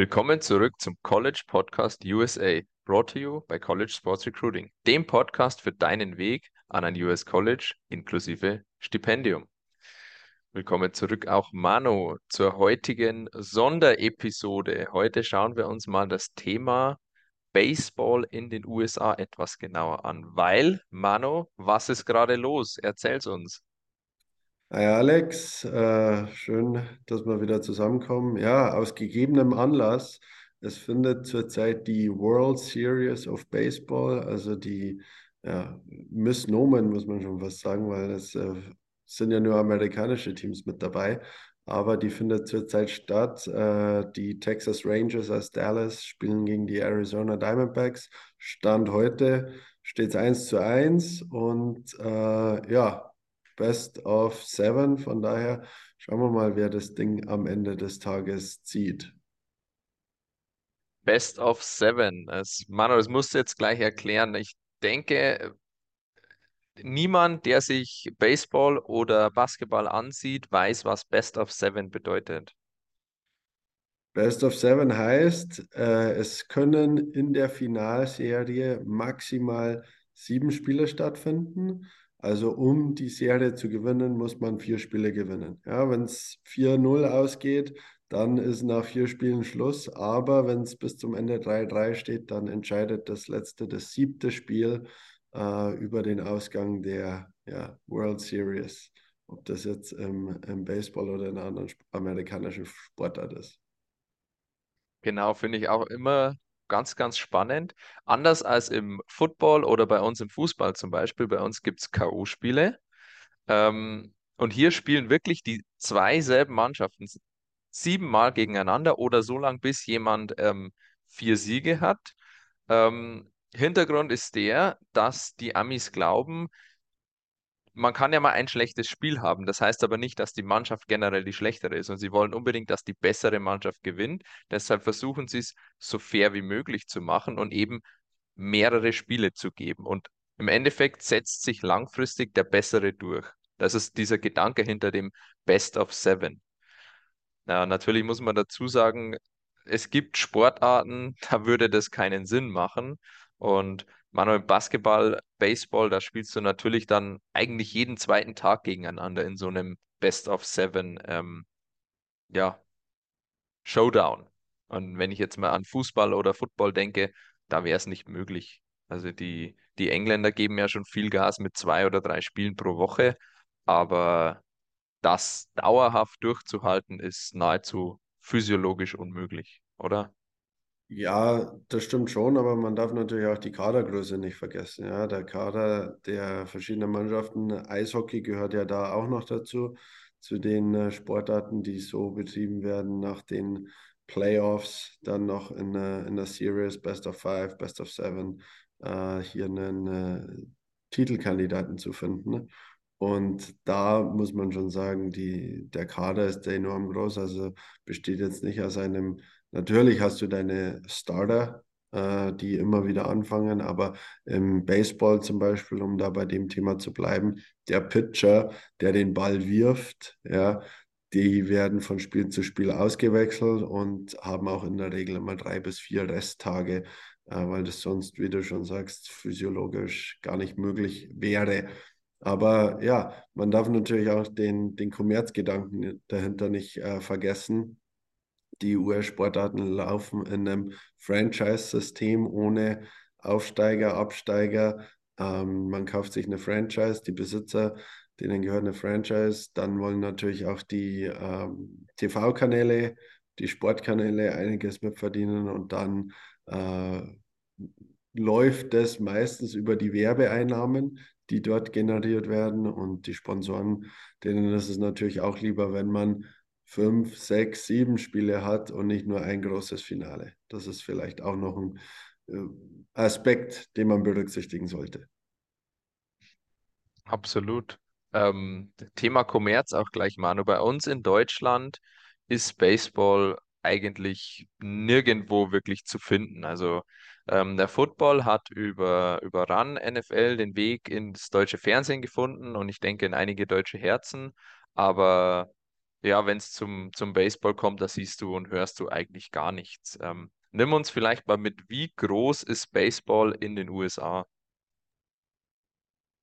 Willkommen zurück zum College Podcast USA, brought to you by College Sports Recruiting, dem Podcast für deinen Weg an ein US College inklusive Stipendium. Willkommen zurück auch Mano zur heutigen Sonderepisode. Heute schauen wir uns mal das Thema Baseball in den USA etwas genauer an, weil Mano, was ist gerade los? Erzähl's uns. Hi Alex, äh, schön, dass wir wieder zusammenkommen. Ja, aus gegebenem Anlass, es findet zurzeit die World Series of Baseball, also die ja, Miss Nomen, muss man schon fast sagen, weil es äh, sind ja nur amerikanische Teams mit dabei, aber die findet zurzeit statt. Äh, die Texas Rangers aus Dallas spielen gegen die Arizona Diamondbacks. Stand heute steht es 1 zu 1 und äh, ja, Best of Seven. Von daher schauen wir mal, wer das Ding am Ende des Tages zieht. Best of Seven. Das, Manu, das musst du jetzt gleich erklären. Ich denke, niemand, der sich Baseball oder Basketball ansieht, weiß, was Best of Seven bedeutet. Best of Seven heißt, äh, es können in der Finalserie maximal sieben Spiele stattfinden. Also um die Serie zu gewinnen, muss man vier Spiele gewinnen. Ja, wenn es 4-0 ausgeht, dann ist nach vier Spielen Schluss. Aber wenn es bis zum Ende 3-3 steht, dann entscheidet das letzte, das siebte Spiel äh, über den Ausgang der ja, World Series. Ob das jetzt im, im Baseball oder in anderen amerikanischen Sportart ist. Genau, finde ich auch immer ganz, ganz spannend. Anders als im Football oder bei uns im Fußball zum Beispiel. Bei uns gibt es K.O.-Spiele. Ähm, und hier spielen wirklich die zwei selben Mannschaften siebenmal gegeneinander oder so lange, bis jemand ähm, vier Siege hat. Ähm, Hintergrund ist der, dass die Amis glauben, man kann ja mal ein schlechtes Spiel haben. Das heißt aber nicht, dass die Mannschaft generell die schlechtere ist. Und sie wollen unbedingt, dass die bessere Mannschaft gewinnt. Deshalb versuchen sie es so fair wie möglich zu machen und eben mehrere Spiele zu geben. Und im Endeffekt setzt sich langfristig der Bessere durch. Das ist dieser Gedanke hinter dem Best of Seven. Na, natürlich muss man dazu sagen, es gibt Sportarten, da würde das keinen Sinn machen. Und Manuel, Basketball, Baseball, da spielst du natürlich dann eigentlich jeden zweiten Tag gegeneinander in so einem Best of Seven, ähm, ja, Showdown. Und wenn ich jetzt mal an Fußball oder Football denke, da wäre es nicht möglich. Also die, die Engländer geben ja schon viel Gas mit zwei oder drei Spielen pro Woche, aber das dauerhaft durchzuhalten ist nahezu physiologisch unmöglich, oder? Ja, das stimmt schon, aber man darf natürlich auch die Kadergröße nicht vergessen. Ja, der Kader der verschiedenen Mannschaften, Eishockey gehört ja da auch noch dazu, zu den äh, Sportarten, die so betrieben werden nach den Playoffs, dann noch in, äh, in der Series Best of Five, Best of Seven, äh, hier einen äh, Titelkandidaten zu finden. Ne? Und da muss man schon sagen, die, der Kader ist enorm groß, also besteht jetzt nicht aus einem Natürlich hast du deine Starter, äh, die immer wieder anfangen, aber im Baseball zum Beispiel, um da bei dem Thema zu bleiben, der Pitcher, der den Ball wirft, ja, die werden von Spiel zu Spiel ausgewechselt und haben auch in der Regel immer drei bis vier Resttage, äh, weil das sonst, wie du schon sagst, physiologisch gar nicht möglich wäre. Aber ja, man darf natürlich auch den, den Kommerzgedanken dahinter nicht äh, vergessen die US-Sportarten laufen in einem Franchise-System ohne Aufsteiger, Absteiger. Ähm, man kauft sich eine Franchise, die Besitzer, denen gehört eine Franchise. Dann wollen natürlich auch die ähm, TV-Kanäle, die Sportkanäle einiges mitverdienen und dann äh, läuft das meistens über die Werbeeinnahmen, die dort generiert werden und die Sponsoren, denen ist es natürlich auch lieber, wenn man fünf, sechs, sieben Spiele hat und nicht nur ein großes Finale. Das ist vielleicht auch noch ein äh, Aspekt, den man berücksichtigen sollte. Absolut. Ähm, Thema Kommerz auch gleich, Manu. Bei uns in Deutschland ist Baseball eigentlich nirgendwo wirklich zu finden. Also ähm, der Football hat über, über RAN NFL den Weg ins deutsche Fernsehen gefunden und ich denke in einige deutsche Herzen. Aber ja, wenn es zum, zum Baseball kommt, da siehst du und hörst du eigentlich gar nichts. Ähm, nimm uns vielleicht mal mit, wie groß ist Baseball in den USA?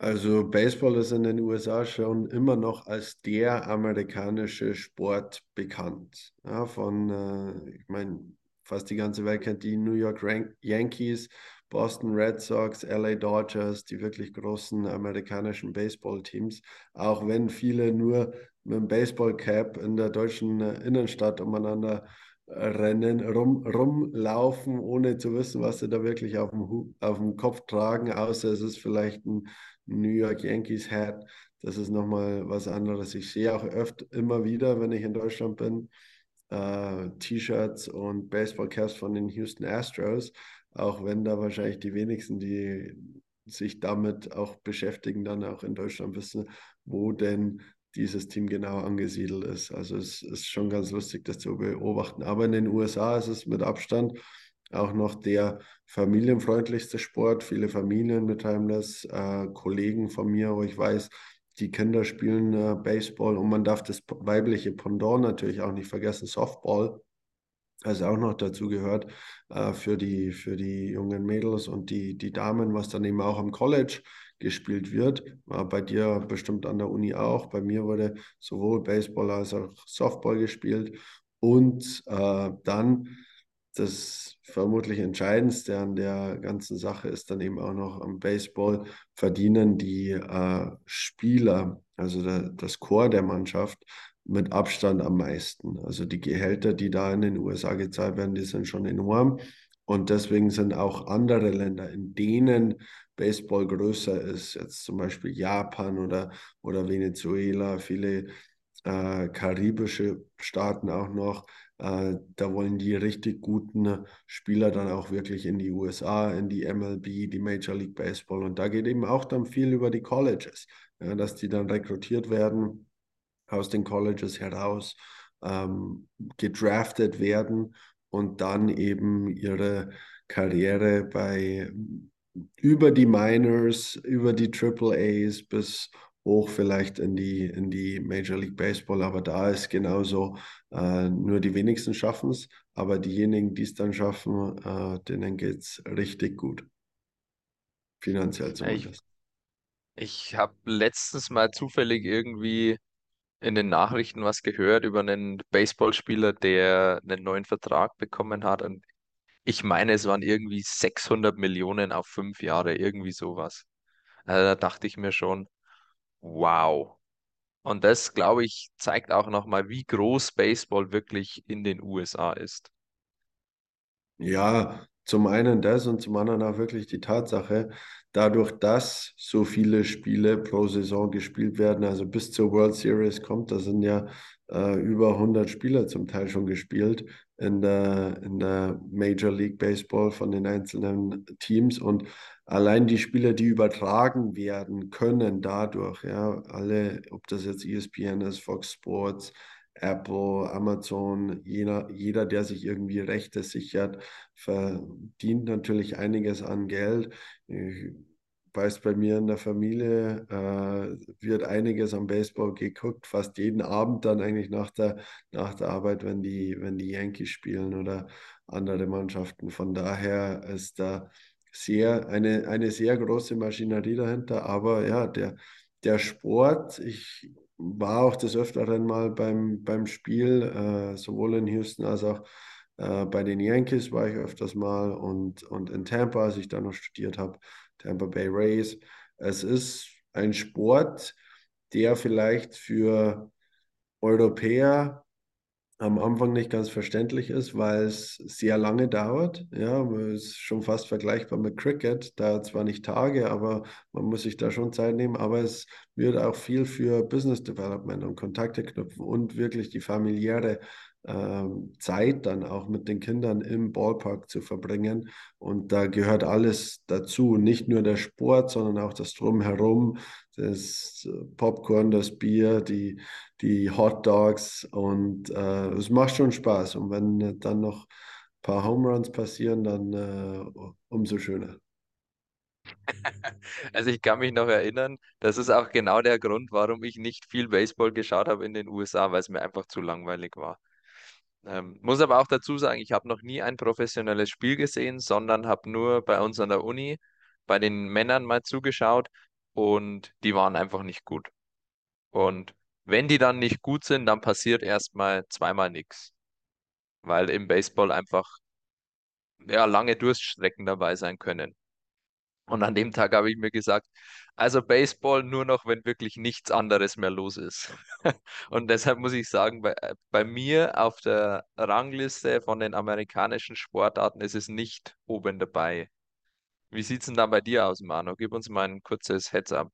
Also Baseball ist in den USA schon immer noch als der amerikanische Sport bekannt. Ja, von, äh, ich meine, fast die ganze Welt kennt die New York Yankees, Boston Red Sox, LA Dodgers, die wirklich großen amerikanischen Baseballteams. Auch wenn viele nur mit dem Baseballcap in der deutschen äh, Innenstadt umeinander rennen, rum, rumlaufen, ohne zu wissen, was sie da wirklich auf dem, auf dem Kopf tragen, außer es ist vielleicht ein New York Yankees Hat. Das ist nochmal was anderes. Ich sehe auch öfter immer wieder, wenn ich in Deutschland bin, äh, T-Shirts und Baseballcaps von den Houston Astros, auch wenn da wahrscheinlich die wenigsten, die sich damit auch beschäftigen, dann auch in Deutschland wissen, wo denn dieses Team genau angesiedelt ist. Also es ist schon ganz lustig, das zu beobachten. Aber in den USA ist es mit Abstand auch noch der familienfreundlichste Sport. Viele Familien betreiben das, äh, Kollegen von mir, wo ich weiß, die Kinder spielen äh, Baseball und man darf das weibliche Pendant natürlich auch nicht vergessen, Softball, also auch noch dazu gehört äh, für, die, für die jungen Mädels und die, die Damen, was dann eben auch am College gespielt wird. War bei dir bestimmt an der Uni auch. Bei mir wurde sowohl Baseball als auch Softball gespielt. Und äh, dann das vermutlich Entscheidendste an der ganzen Sache ist dann eben auch noch am Baseball verdienen die äh, Spieler, also der, das Chor der Mannschaft, mit Abstand am meisten. Also die Gehälter, die da in den USA gezahlt werden, die sind schon enorm. Und deswegen sind auch andere Länder, in denen Baseball größer ist, jetzt zum Beispiel Japan oder, oder Venezuela, viele äh, karibische Staaten auch noch, äh, da wollen die richtig guten Spieler dann auch wirklich in die USA, in die MLB, die Major League Baseball. Und da geht eben auch dann viel über die Colleges, ja, dass die dann rekrutiert werden aus den Colleges heraus, ähm, gedraftet werden und dann eben ihre Karriere bei über die Minors, über die Triple A's bis hoch vielleicht in die, in die Major League Baseball, aber da ist genauso, äh, nur die wenigsten schaffen es, aber diejenigen, die es dann schaffen, äh, denen geht es richtig gut. Finanziell zumindest. Ich, ich habe letztens mal zufällig irgendwie in den Nachrichten was gehört über einen Baseballspieler, der einen neuen Vertrag bekommen hat. Und ich meine, es waren irgendwie 600 Millionen auf fünf Jahre, irgendwie sowas. Also da dachte ich mir schon, wow. Und das, glaube ich, zeigt auch nochmal, wie groß Baseball wirklich in den USA ist. Ja, zum einen das und zum anderen auch wirklich die Tatsache, dadurch, dass so viele Spiele pro Saison gespielt werden, also bis zur World Series kommt, da sind ja äh, über 100 Spieler zum Teil schon gespielt in der, in der Major League Baseball von den einzelnen Teams. Und allein die Spieler, die übertragen werden können dadurch, ja, alle, ob das jetzt ESPN ist, Fox Sports, Apple, Amazon, jeder, jeder, der sich irgendwie Rechte sichert, verdient natürlich einiges an Geld. Ich weiß, bei mir in der Familie äh, wird einiges am Baseball geguckt, fast jeden Abend dann eigentlich nach der, nach der Arbeit, wenn die, wenn die Yankees spielen oder andere Mannschaften. Von daher ist da sehr, eine, eine sehr große Maschinerie dahinter, aber ja, der, der Sport, ich war auch des Öfteren mal beim, beim Spiel, äh, sowohl in Houston als auch äh, bei den Yankees war ich öfters mal und, und in Tampa, als ich da noch studiert habe, Tampa Bay Rays. Es ist ein Sport, der vielleicht für Europäer am Anfang nicht ganz verständlich ist, weil es sehr lange dauert. Ja, es ist schon fast vergleichbar mit Cricket. Dauert zwar nicht Tage, aber man muss sich da schon Zeit nehmen. Aber es wird auch viel für Business Development und Kontakte knüpfen und wirklich die familiäre Zeit dann auch mit den Kindern im Ballpark zu verbringen. Und da gehört alles dazu, nicht nur der Sport, sondern auch das Drumherum, das Popcorn, das Bier, die, die Hot Dogs und äh, es macht schon Spaß. Und wenn dann noch ein paar Home Runs passieren, dann äh, umso schöner. Also ich kann mich noch erinnern, das ist auch genau der Grund, warum ich nicht viel Baseball geschaut habe in den USA, weil es mir einfach zu langweilig war. Ähm, muss aber auch dazu sagen, ich habe noch nie ein professionelles Spiel gesehen, sondern habe nur bei uns an der Uni bei den Männern mal zugeschaut und die waren einfach nicht gut. Und wenn die dann nicht gut sind, dann passiert erstmal zweimal nichts, weil im Baseball einfach ja lange Durststrecken dabei sein können. Und an dem Tag habe ich mir gesagt, also Baseball nur noch, wenn wirklich nichts anderes mehr los ist. Und deshalb muss ich sagen, bei, äh, bei mir auf der Rangliste von den amerikanischen Sportarten ist es nicht oben dabei. Wie sieht es denn dann bei dir aus, Manu? Gib uns mal ein kurzes Heads-up.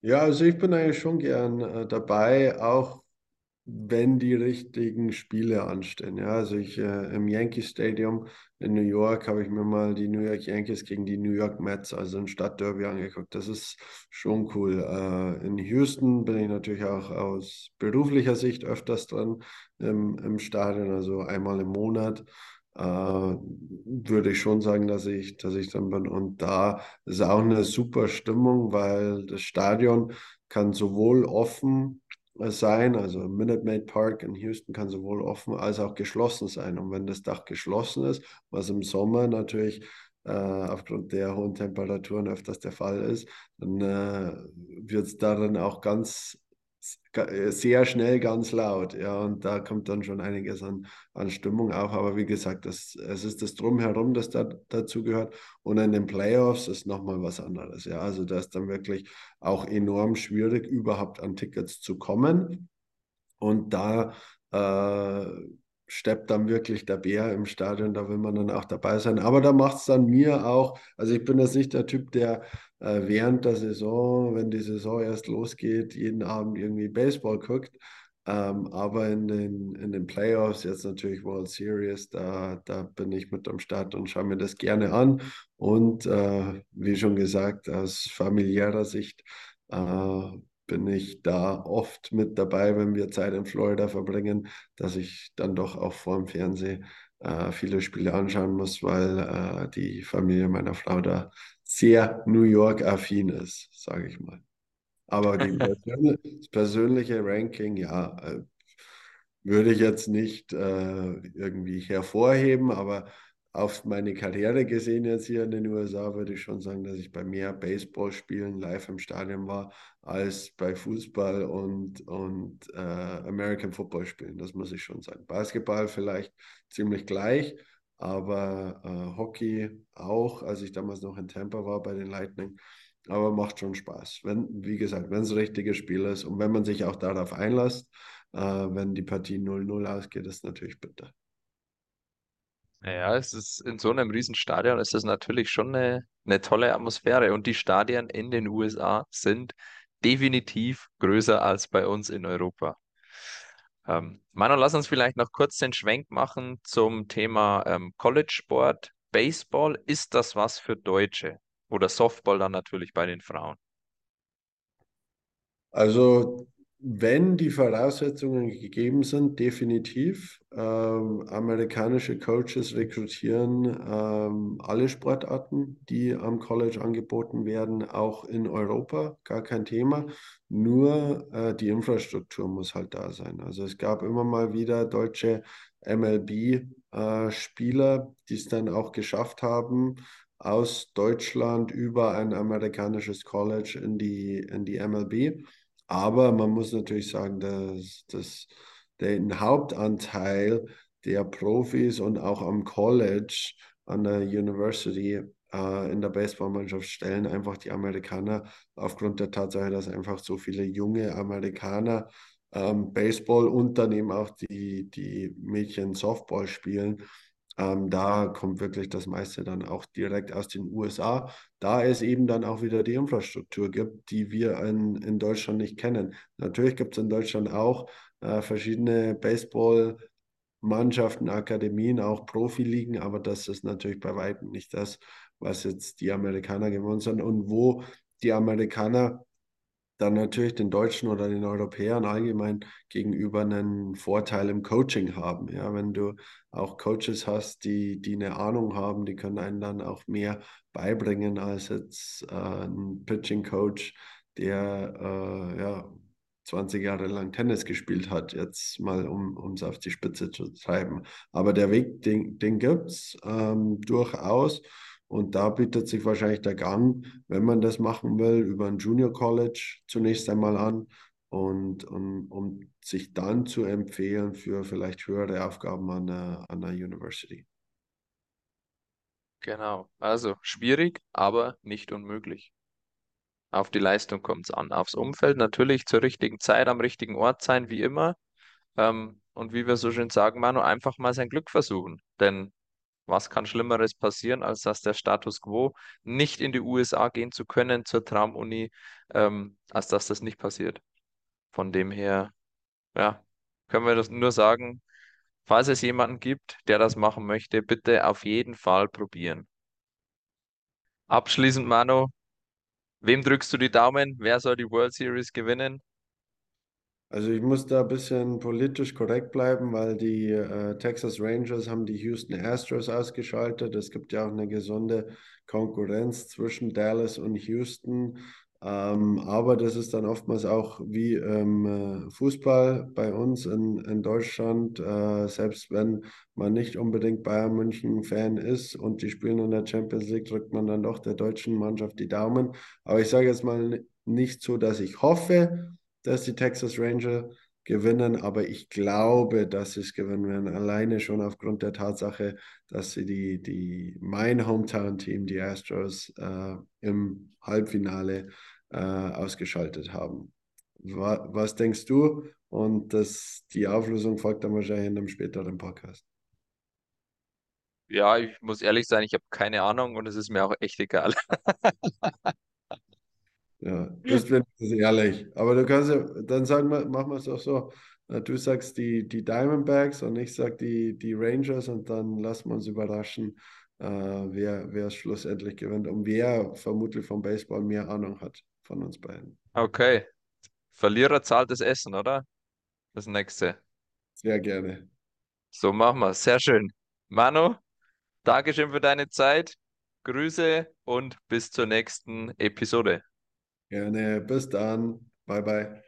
Ja, also ich bin eigentlich schon gern äh, dabei, auch wenn die richtigen Spiele anstehen. Ja, also ich äh, im Yankee Stadium in New York habe ich mir mal die New York Yankees gegen die New York Mets, also ein Stadtderby angeguckt. Das ist schon cool. Äh, in Houston bin ich natürlich auch aus beruflicher Sicht öfters dran im, im Stadion, also einmal im Monat. Äh, würde ich schon sagen, dass ich, dass ich dann bin. Und da ist auch eine super Stimmung, weil das Stadion kann sowohl offen sein. Also Minute Maid Park in Houston kann sowohl offen als auch geschlossen sein. Und wenn das Dach geschlossen ist, was im Sommer natürlich äh, aufgrund der hohen Temperaturen öfters der Fall ist, dann äh, wird es darin auch ganz sehr schnell ganz laut. Ja, und da kommt dann schon einiges an, an Stimmung auf. Aber wie gesagt, das, es ist das Drumherum, das da, dazu gehört. Und in den Playoffs ist nochmal was anderes. Ja, also da ist dann wirklich auch enorm schwierig, überhaupt an Tickets zu kommen. Und da äh, steppt dann wirklich der Bär im Stadion, da will man dann auch dabei sein. Aber da macht es dann mir auch, also ich bin jetzt nicht der Typ, der äh, während der Saison, wenn die Saison erst losgeht, jeden Abend irgendwie Baseball guckt. Ähm, aber in den, in den Playoffs, jetzt natürlich World Series, da, da bin ich mit am Start und schaue mir das gerne an. Und äh, wie schon gesagt, aus familiärer Sicht äh, bin ich da oft mit dabei, wenn wir Zeit in Florida verbringen, dass ich dann doch auch vor dem Fernsehen äh, viele Spiele anschauen muss, weil äh, die Familie meiner Frau da sehr New York-affin ist, sage ich mal. Aber die persönliche, das persönliche Ranking, ja, äh, würde ich jetzt nicht äh, irgendwie hervorheben, aber auf meine Karriere gesehen jetzt hier in den USA würde ich schon sagen, dass ich bei mehr Baseballspielen live im Stadion war, als bei Fußball und, und äh, American Football spielen. Das muss ich schon sagen. Basketball vielleicht ziemlich gleich, aber äh, Hockey auch, als ich damals noch in Tampa war bei den Lightning. Aber macht schon Spaß. Wenn, wie gesagt, wenn es ein richtiges Spiel ist und wenn man sich auch darauf einlässt, äh, wenn die Partie 0-0 ausgeht, ist natürlich bitter. Ja, es ist in so einem Riesenstadion ist das natürlich schon eine, eine tolle Atmosphäre. Und die Stadien in den USA sind definitiv größer als bei uns in Europa. Ähm, Manu, lass uns vielleicht noch kurz den Schwenk machen zum Thema ähm, College-Sport. Baseball, ist das was für Deutsche? Oder Softball dann natürlich bei den Frauen? Also wenn die Voraussetzungen gegeben sind, definitiv. Ähm, amerikanische Coaches rekrutieren ähm, alle Sportarten, die am College angeboten werden, auch in Europa, gar kein Thema. Nur äh, die Infrastruktur muss halt da sein. Also es gab immer mal wieder deutsche MLB-Spieler, äh, die es dann auch geschafft haben, aus Deutschland über ein amerikanisches College in die, in die MLB. Aber man muss natürlich sagen, dass, dass den Hauptanteil der Profis und auch am College, an der University äh, in der Baseballmannschaft stellen einfach die Amerikaner aufgrund der Tatsache, dass einfach so viele junge Amerikaner ähm, Baseball und dann eben auch die, die Mädchen Softball spielen ähm, da kommt wirklich das meiste dann auch direkt aus den USA, da es eben dann auch wieder die Infrastruktur gibt, die wir in, in Deutschland nicht kennen. Natürlich gibt es in Deutschland auch äh, verschiedene Baseball-Mannschaften, Akademien, auch Profiligen, aber das ist natürlich bei weitem nicht das, was jetzt die Amerikaner gewonnen sind und wo die Amerikaner dann natürlich den Deutschen oder den Europäern allgemein gegenüber einen Vorteil im Coaching haben. Ja, wenn du auch Coaches hast, die, die eine Ahnung haben, die können einen dann auch mehr beibringen als jetzt äh, ein Pitching Coach, der äh, ja 20 Jahre lang Tennis gespielt hat, jetzt mal um es auf die Spitze zu treiben. Aber der Weg, den, den gibt es ähm, durchaus. Und da bietet sich wahrscheinlich der Gang, wenn man das machen will, über ein Junior College zunächst einmal an und, und um sich dann zu empfehlen für vielleicht höhere Aufgaben an der, an der University. Genau. Also schwierig, aber nicht unmöglich. Auf die Leistung kommt es an. Aufs Umfeld natürlich zur richtigen Zeit am richtigen Ort sein, wie immer. Ähm, und wie wir so schön sagen, Manu, einfach mal sein Glück versuchen. Denn was kann Schlimmeres passieren, als dass der Status quo nicht in die USA gehen zu können zur Traumuni, ähm, als dass das nicht passiert. Von dem her, ja, können wir das nur sagen, falls es jemanden gibt, der das machen möchte, bitte auf jeden Fall probieren. Abschließend, Manu, wem drückst du die Daumen? Wer soll die World Series gewinnen? Also ich muss da ein bisschen politisch korrekt bleiben, weil die äh, Texas Rangers haben die Houston Astros ausgeschaltet. Es gibt ja auch eine gesunde Konkurrenz zwischen Dallas und Houston. Ähm, aber das ist dann oftmals auch wie ähm, Fußball bei uns in, in Deutschland. Äh, selbst wenn man nicht unbedingt Bayern München-Fan ist und die spielen in der Champions League, drückt man dann doch der deutschen Mannschaft die Daumen. Aber ich sage jetzt mal nicht so, dass ich hoffe, dass die Texas Ranger gewinnen, aber ich glaube, dass sie es gewinnen werden, alleine schon aufgrund der Tatsache, dass sie die, die mein Hometown-Team, die Astros, äh, im Halbfinale äh, ausgeschaltet haben. Was, was denkst du? Und das, die Auflösung folgt dann wahrscheinlich in einem späteren Podcast. Ja, ich muss ehrlich sein, ich habe keine Ahnung und es ist mir auch echt egal. Ja, bist wenigstens ehrlich. Aber du kannst ja, dann sagen wir, machen wir es auch so. Du sagst die, die Diamondbacks und ich sag die, die Rangers und dann lassen wir uns überraschen, äh, wer, wer es schlussendlich gewinnt und wer vermutlich vom Baseball mehr Ahnung hat von uns beiden. Okay. Verlierer zahlt das Essen, oder? Das nächste. Sehr gerne. So machen wir Sehr schön. Manu, Dankeschön für deine Zeit. Grüße und bis zur nächsten Episode. Gerne. Bis dann. Bye, bye.